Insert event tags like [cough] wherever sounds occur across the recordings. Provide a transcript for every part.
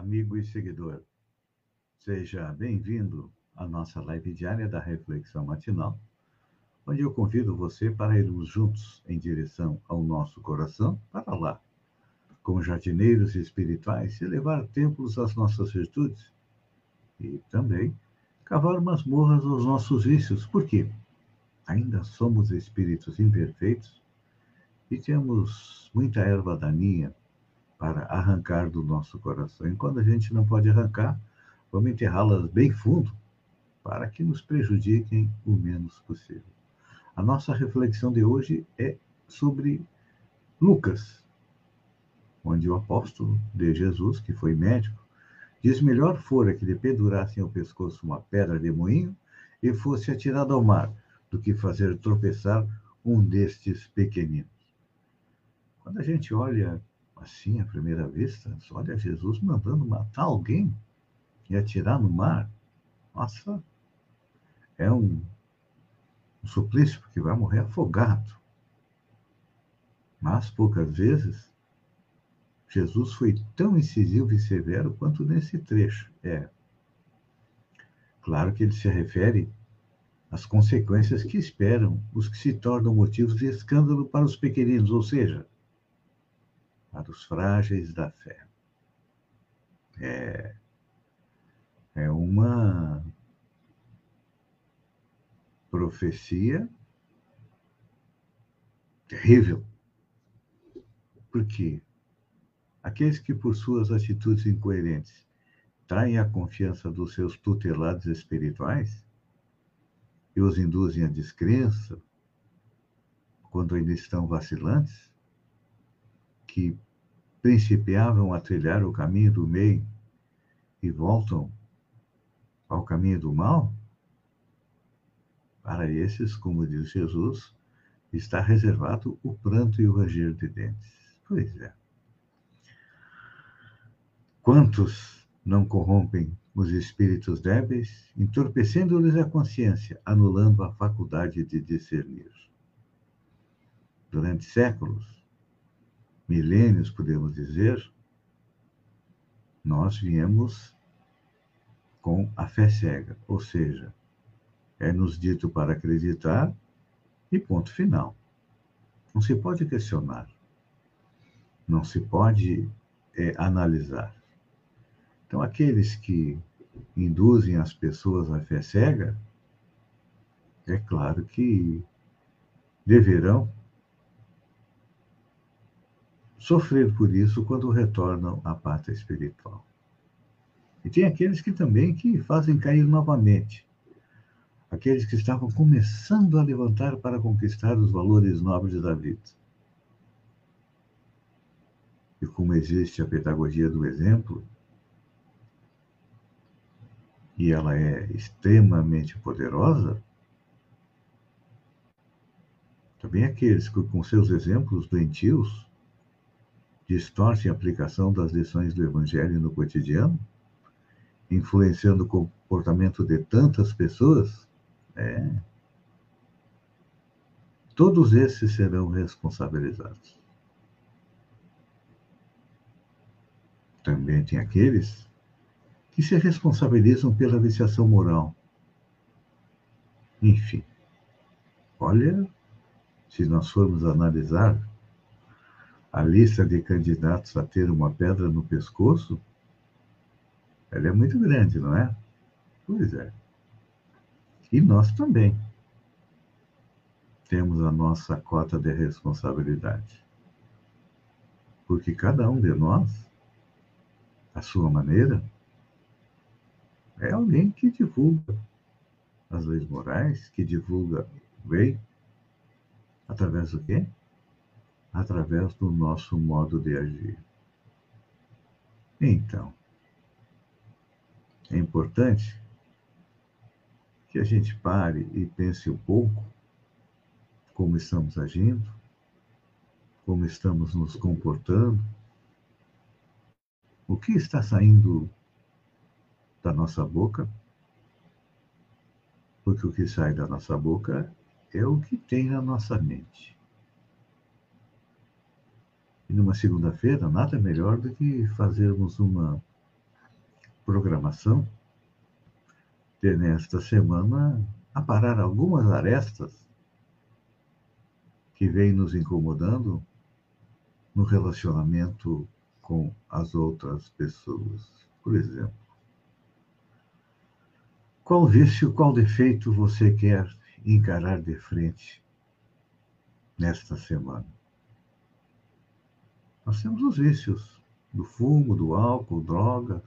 Amigo e seguidor. Seja bem-vindo à nossa live diária da Reflexão Matinal, onde eu convido você para irmos juntos em direção ao nosso coração, para lá, como jardineiros espirituais, elevar templos às nossas virtudes e também cavar masmorras aos nossos vícios, porque ainda somos espíritos imperfeitos e temos muita erva daninha para arrancar do nosso coração. E quando a gente não pode arrancar, vamos enterrá-las bem fundo para que nos prejudiquem o menos possível. A nossa reflexão de hoje é sobre Lucas, onde o apóstolo de Jesus, que foi médico, diz: melhor fora que lhe pendurassem ao pescoço uma pedra de moinho e fosse atirado ao mar, do que fazer tropeçar um destes pequeninos. Quando a gente olha assim à primeira vista, olha Jesus mandando matar alguém e atirar no mar. Nossa, é um, um suplício, porque vai morrer afogado. Mas poucas vezes Jesus foi tão incisivo e severo quanto nesse trecho. É. Claro que ele se refere às consequências que esperam os que se tornam motivos de escândalo para os pequeninos, ou seja, para os frágeis da fé. É, é uma profecia terrível. Porque aqueles que, por suas atitudes incoerentes, traem a confiança dos seus tutelados espirituais e os induzem à descrença quando ainda estão vacilantes, que principiavam a trilhar o caminho do bem e voltam ao caminho do mal? Para esses, como diz Jesus, está reservado o pranto e o ranger de dentes. Pois é. Quantos não corrompem os espíritos débeis, entorpecendo-lhes a consciência, anulando a faculdade de discernir? Durante séculos, milênios, podemos dizer, nós viemos com a fé cega, ou seja, é nos dito para acreditar e ponto final. Não se pode questionar, não se pode é, analisar. Então, aqueles que induzem as pessoas à fé cega, é claro que deverão sofrer por isso quando retornam à pátria espiritual. E tem aqueles que também que fazem cair novamente. Aqueles que estavam começando a levantar para conquistar os valores nobres da vida. E como existe a pedagogia do exemplo, e ela é extremamente poderosa, também aqueles que, com seus exemplos doentios, distorcem a aplicação das lições do Evangelho no cotidiano, influenciando o comportamento de tantas pessoas, é, todos esses serão responsabilizados. Também tem aqueles que se responsabilizam pela viciação moral. Enfim, olha, se nós formos analisar a lista de candidatos a ter uma pedra no pescoço, ela é muito grande, não é? Pois é. E nós também temos a nossa cota de responsabilidade. Porque cada um de nós, à sua maneira, é alguém que divulga as leis morais, que divulga o bem, através do quê? Através do nosso modo de agir. Então, é importante que a gente pare e pense um pouco como estamos agindo, como estamos nos comportando, o que está saindo da nossa boca, porque o que sai da nossa boca é o que tem na nossa mente. E numa segunda-feira, nada melhor do que fazermos uma programação de, nesta semana, aparar algumas arestas que vêm nos incomodando no relacionamento com as outras pessoas. Por exemplo, qual vício, qual defeito você quer encarar de frente nesta semana? Nós temos os vícios do fumo, do álcool, drogas.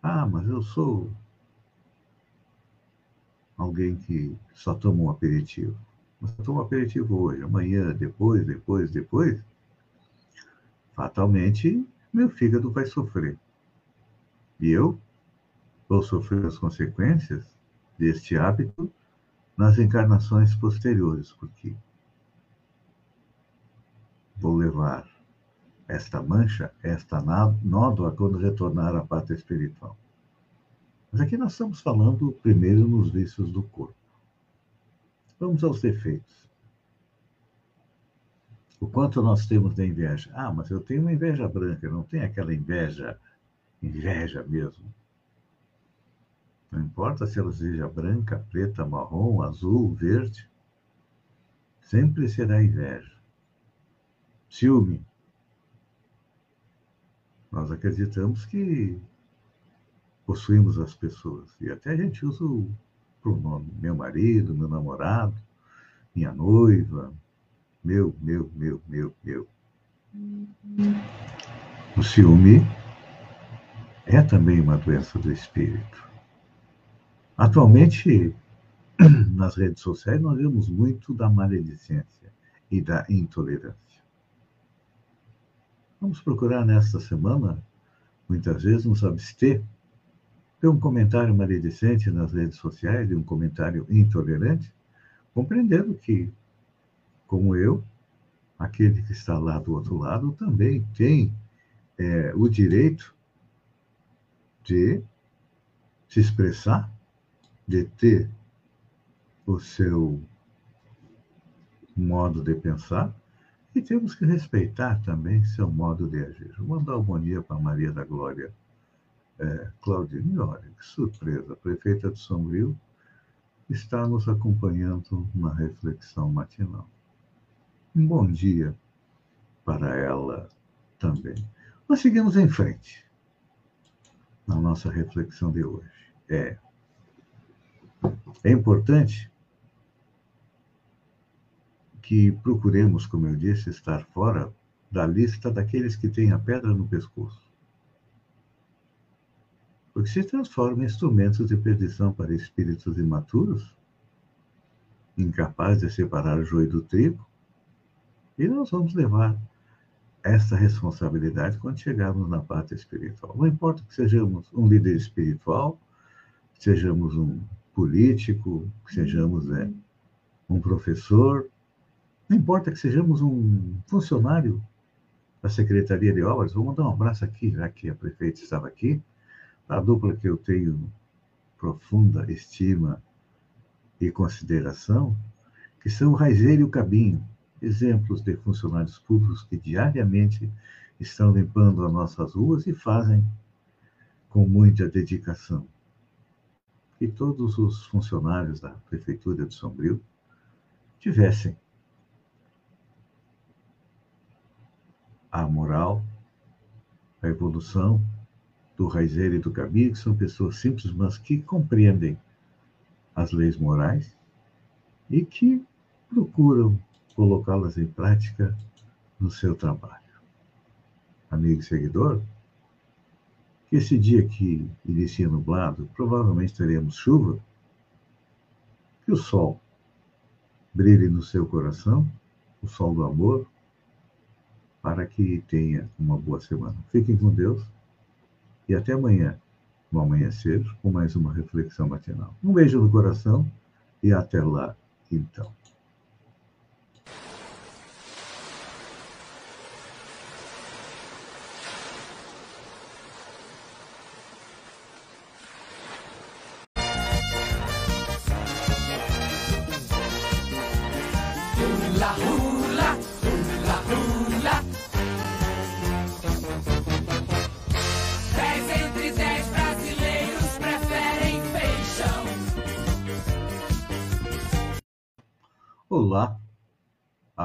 Ah, mas eu sou alguém que só toma um aperitivo. Mas eu tomo um aperitivo hoje, amanhã, depois, depois, depois. Fatalmente, meu fígado vai sofrer. E eu vou sofrer as consequências deste hábito nas encarnações posteriores, porque vou levar esta mancha, esta nódoa, quando retornar à pátria espiritual. Mas aqui nós estamos falando primeiro nos vícios do corpo. Vamos aos defeitos. O quanto nós temos de inveja. Ah, mas eu tenho uma inveja branca, não tem aquela inveja, inveja mesmo. Não importa se ela seja branca, preta, marrom, azul, verde, sempre será inveja. Ciúme. Nós acreditamos que possuímos as pessoas. E até a gente usa o pronome meu marido, meu namorado, minha noiva, meu, meu, meu, meu, meu. O ciúme é também uma doença do espírito. Atualmente, [clears throat] nas redes sociais, nós vemos muito da maledicência e da intolerância. Vamos procurar nesta semana, muitas vezes, nos abster de um comentário maledicente nas redes sociais, de um comentário intolerante, compreendendo que, como eu, aquele que está lá do outro lado também tem é, o direito de se expressar, de ter o seu modo de pensar, e temos que respeitar também seu modo de agir. Mandar dia para Maria da Glória é, Claudine. Olha, que surpresa, a prefeita de Sombrio está nos acompanhando na reflexão matinal. Um bom dia para ela também. Nós seguimos em frente na nossa reflexão de hoje. É, é importante que procuremos, como eu disse, estar fora da lista daqueles que têm a pedra no pescoço. Porque se transformam em instrumentos de perdição para espíritos imaturos, incapazes de separar o joio do trigo, e nós vamos levar essa responsabilidade quando chegarmos na parte espiritual. Não importa que sejamos um líder espiritual, sejamos um político, sejamos né, um professor, não importa que sejamos um funcionário da Secretaria de Obras, vou mandar um abraço aqui, já que a prefeita estava aqui, a dupla que eu tenho profunda estima e consideração, que são o Raizeiro e o Cabinho, exemplos de funcionários públicos que diariamente estão limpando as nossas ruas e fazem com muita dedicação. Que todos os funcionários da Prefeitura de Sombrio tivessem a moral, a evolução do Raizeiro e do Gabi, que são pessoas simples, mas que compreendem as leis morais e que procuram colocá-las em prática no seu trabalho. Amigo e seguidor, que esse dia que inicia nublado, provavelmente teremos chuva, que o sol brilhe no seu coração o sol do amor, para que tenha uma boa semana. Fiquem com Deus e até amanhã, no amanhecer, com mais uma reflexão matinal. Um beijo no coração e até lá, então. Olá,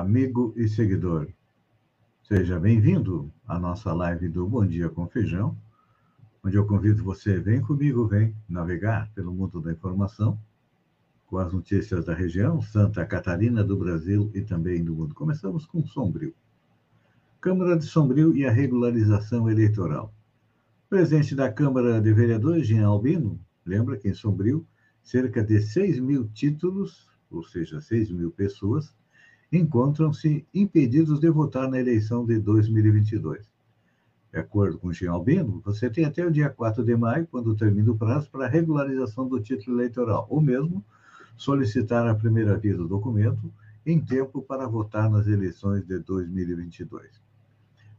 amigo e seguidor. Seja bem-vindo à nossa live do Bom Dia com Feijão, onde eu convido você, vem comigo, vem navegar pelo mundo da informação, com as notícias da região, Santa Catarina, do Brasil e também do mundo. Começamos com Sombrio. Câmara de Sombrio e a regularização eleitoral. O presidente da Câmara de Vereadores, Jean Albino, lembra que em Sombrio, cerca de 6 mil títulos ou seja, 6 mil pessoas, encontram-se impedidos de votar na eleição de 2022. De acordo com o Jean Albino, você tem até o dia 4 de maio, quando termina o prazo para regularização do título eleitoral, ou mesmo solicitar a primeira via do documento em tempo para votar nas eleições de 2022.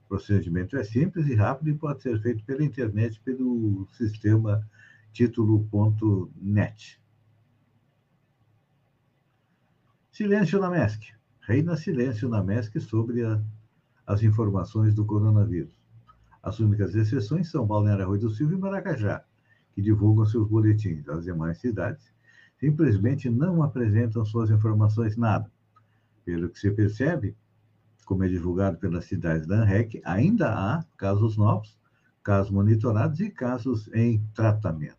O procedimento é simples e rápido e pode ser feito pela internet pelo sistema título.net. Silêncio na MESC. Reina silêncio na MESC sobre a, as informações do coronavírus. As únicas exceções são Balneário Rui do Silva e Maracajá, que divulgam seus boletins. As demais cidades simplesmente não apresentam suas informações nada. Pelo que se percebe, como é divulgado pelas cidades da ANREC, ainda há casos novos, casos monitorados e casos em tratamento.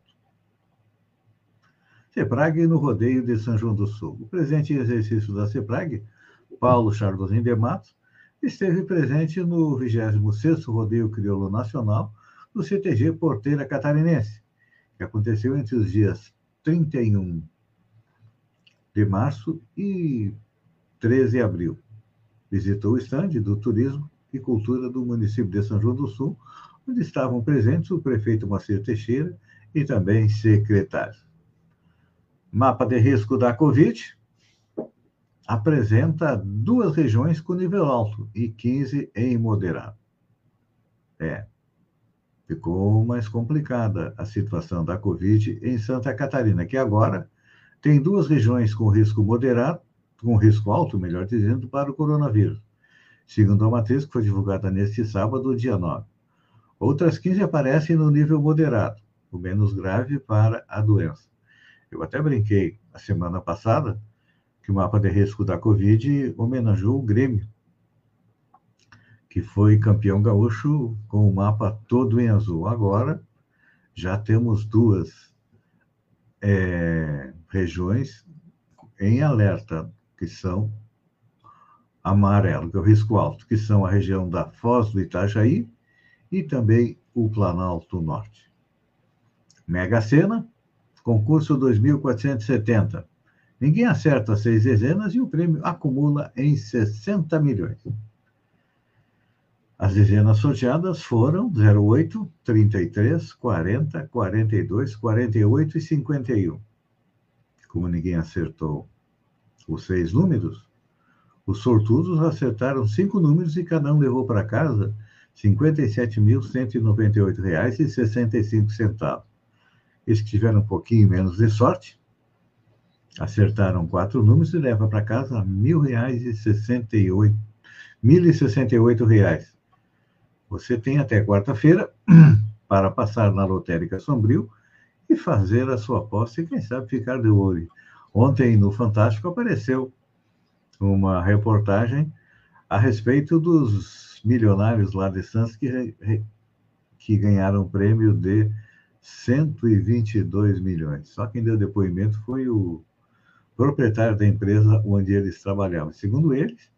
CEPRAG no rodeio de São João do Sul. O presidente em exercício da CEPRAG, Paulo Chardozin de Matos, esteve presente no 26º Rodeio Crioulo Nacional do CTG Porteira Catarinense, que aconteceu entre os dias 31 de março e 13 de abril. Visitou o estande do Turismo e Cultura do município de São João do Sul, onde estavam presentes o prefeito Marcelo Teixeira e também secretários. Mapa de risco da Covid apresenta duas regiões com nível alto e 15 em moderado. É, ficou mais complicada a situação da Covid em Santa Catarina, que agora tem duas regiões com risco moderado, com risco alto, melhor dizendo, para o coronavírus, segundo a matriz que foi divulgada neste sábado, dia 9. Outras 15 aparecem no nível moderado, o menos grave para a doença. Eu até brinquei a semana passada que o mapa de risco da Covid homenageou o Grêmio, que foi campeão gaúcho com o mapa todo em azul. Agora já temos duas é, regiões em alerta, que são amarelo, que é o risco alto, que são a região da Foz do Itajaí e também o Planalto Norte. Mega Sena, concurso 2470. Ninguém acerta seis dezenas e o prêmio acumula em 60 milhões. As dezenas sorteadas foram 08, 33, 40, 42, 48 e 51. Como ninguém acertou os seis números, os sortudos acertaram cinco números e cada um levou para casa R$ 57.198,65. Eles que tiveram um pouquinho menos de sorte, acertaram quatro números e leva para casa mil reais e sessenta e oito, mil e sessenta e oito reais. Você tem até quarta-feira [clears throat] para passar na lotérica Sombrio e fazer a sua aposta e quem sabe ficar de olho. Ontem no Fantástico apareceu uma reportagem a respeito dos milionários lá de Santos que, que ganharam o prêmio de 122 milhões. Só quem deu depoimento foi o proprietário da empresa onde eles trabalhavam. Segundo eles,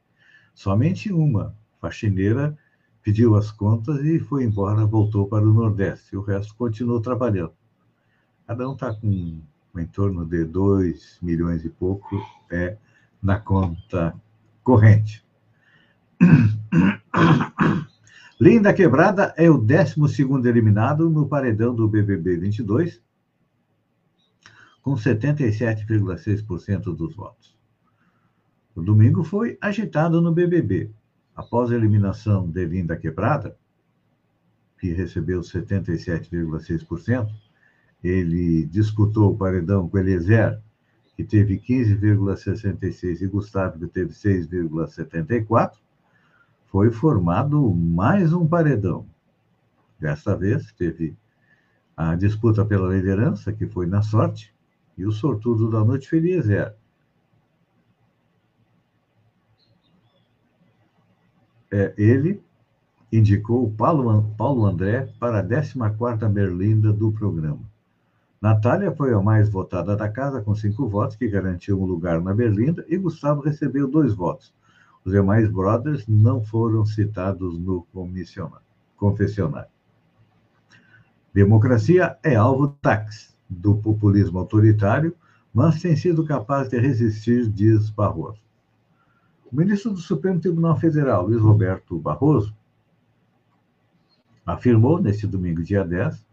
somente uma faxineira pediu as contas e foi embora, voltou para o Nordeste. O resto continuou trabalhando. Cada um está com em torno de 2 milhões e pouco é na conta corrente. Linda Quebrada é o 12 eliminado no paredão do BBB 22, com 77,6% dos votos. O domingo foi agitado no BBB. Após a eliminação de Linda Quebrada, que recebeu 77,6%, ele disputou o paredão com Eliezer, que teve 15,66%, e Gustavo, que teve 6,74%, foi formado mais um paredão. Desta vez, teve a disputa pela liderança, que foi na sorte, e o sortudo da noite foi Eliezer. É, ele indicou Paulo, Paulo André para a 14ª Berlinda do programa. Natália foi a mais votada da casa, com cinco votos, que garantiu um lugar na Berlinda, e Gustavo recebeu dois votos. Os demais brothers não foram citados no confessionário. Democracia é alvo táxi do populismo autoritário, mas tem sido capaz de resistir, diz Barroso. O ministro do Supremo Tribunal Federal, Luiz Roberto Barroso, afirmou neste domingo, dia 10,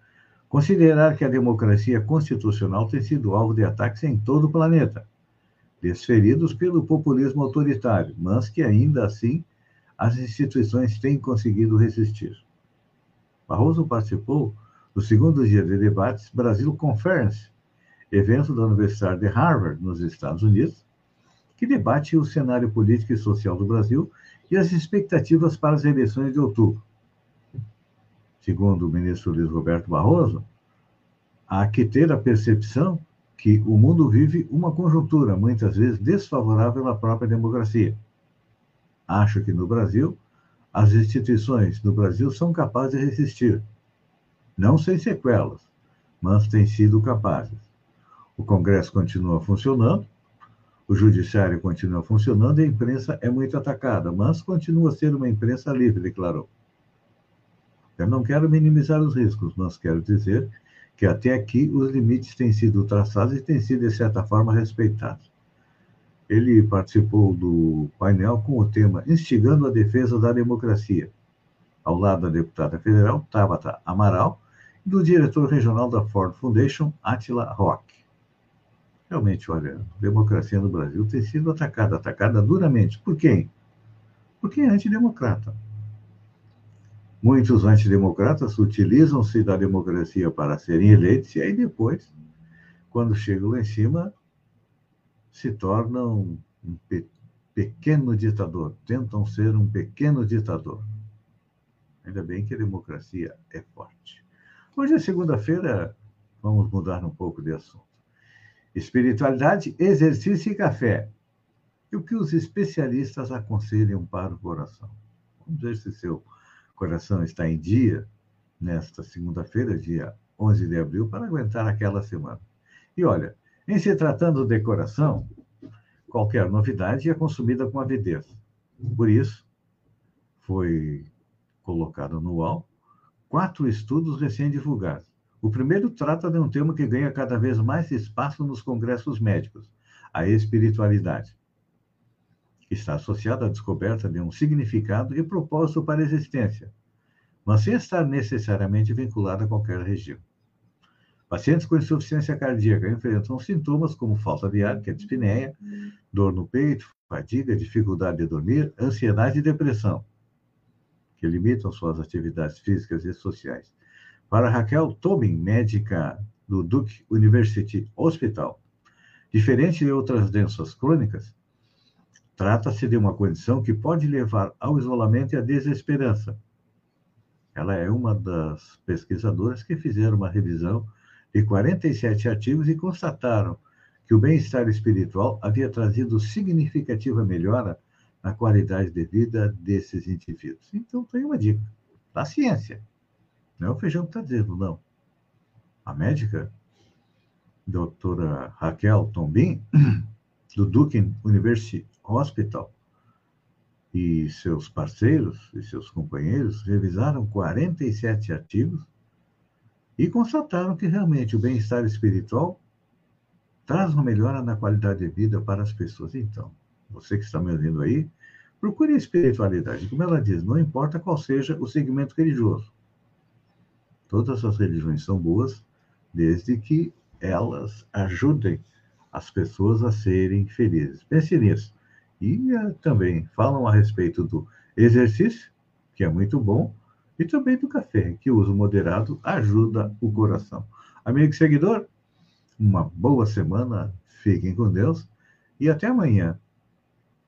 considerar que a democracia constitucional tem sido alvo de ataques em todo o planeta, desferidos pelo populismo autoritário, mas que ainda assim as instituições têm conseguido resistir. Barroso participou do segundo dia de debates Brasil Conference, evento da Universidade de Harvard, nos Estados Unidos, que debate o cenário político e social do Brasil e as expectativas para as eleições de outubro segundo o ministro Luiz Roberto Barroso, há que ter a percepção que o mundo vive uma conjuntura, muitas vezes desfavorável à própria democracia. Acho que no Brasil, as instituições do Brasil são capazes de resistir, não sem sequelas, mas têm sido capazes. O Congresso continua funcionando, o Judiciário continua funcionando e a imprensa é muito atacada, mas continua ser uma imprensa livre, declarou. Eu não quero minimizar os riscos, mas quero dizer que até aqui os limites têm sido traçados e têm sido, de certa forma, respeitados. Ele participou do painel com o tema Instigando a Defesa da Democracia, ao lado da deputada federal Tabata Amaral do diretor regional da Ford Foundation, Attila Rock. Realmente, olha, a democracia no Brasil tem sido atacada, atacada duramente. Por quem? Por quem é antidemocrata. Muitos antidemocratas utilizam-se da democracia para serem eleitos e aí depois, quando chegam lá em cima, se tornam um pe pequeno ditador, tentam ser um pequeno ditador. Ainda bem que a democracia é forte. Hoje é segunda-feira, vamos mudar um pouco de assunto. Espiritualidade, exercício e café. E o que os especialistas aconselham para o coração? Vamos ver se seu coração está em dia, nesta segunda-feira, dia 11 de abril, para aguentar aquela semana. E olha, em se tratando de coração, qualquer novidade é consumida com avidez. Por isso, foi colocado no UOL quatro estudos recém-divulgados. O primeiro trata de um tema que ganha cada vez mais espaço nos congressos médicos, a espiritualidade está associada à descoberta de um significado e propósito para a existência, mas sem estar necessariamente vinculada a qualquer região. Pacientes com insuficiência cardíaca enfrentam sintomas como falta de ar, que é dor no peito, fadiga, dificuldade de dormir, ansiedade e depressão, que limitam suas atividades físicas e sociais. Para Raquel Tobin, médica do Duke University Hospital, diferente de outras doenças crônicas, Trata-se de uma condição que pode levar ao isolamento e à desesperança. Ela é uma das pesquisadoras que fizeram uma revisão de 47 artigos e constataram que o bem-estar espiritual havia trazido significativa melhora na qualidade de vida desses indivíduos. Então, tem uma dica da ciência. Não é o feijão que está dizendo, não. A médica, doutora Raquel Tombin, [clears throat] do Duke University Hospital e seus parceiros e seus companheiros revisaram 47 artigos e constataram que realmente o bem-estar espiritual traz uma melhora na qualidade de vida para as pessoas. Então, você que está me ouvindo aí, Procure a espiritualidade. Como ela diz, não importa qual seja o segmento religioso. Todas as religiões são boas, desde que elas ajudem as pessoas a serem felizes. Pense nisso. E uh, também falam a respeito do exercício, que é muito bom, e também do café, que o uso moderado ajuda o coração. Amigo e seguidor, uma boa semana, fiquem com Deus e até amanhã,